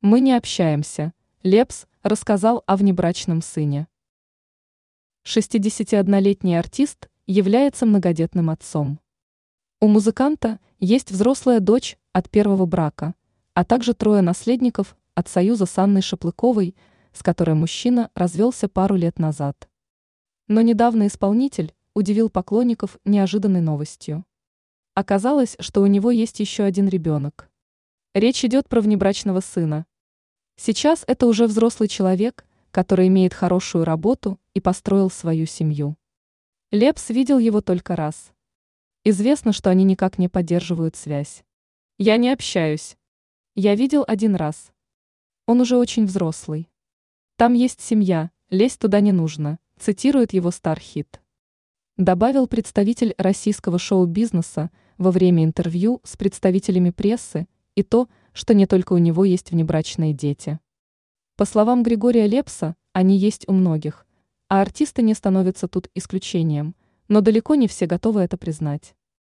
Мы не общаемся. Лепс рассказал о внебрачном сыне. 61-летний артист является многодетным отцом. У музыканта есть взрослая дочь от первого брака, а также трое наследников от союза с Анной Шаплыковой, с которой мужчина развелся пару лет назад. Но недавно исполнитель удивил поклонников неожиданной новостью. Оказалось, что у него есть еще один ребенок. Речь идет про внебрачного сына. Сейчас это уже взрослый человек, который имеет хорошую работу и построил свою семью. Лепс видел его только раз. Известно, что они никак не поддерживают связь. Я не общаюсь. Я видел один раз. Он уже очень взрослый. Там есть семья, лезть туда не нужно, цитирует его Стархит. Добавил представитель российского шоу-бизнеса во время интервью с представителями прессы, и то, что не только у него есть внебрачные дети. По словам Григория Лепса, они есть у многих, а артисты не становятся тут исключением, но далеко не все готовы это признать.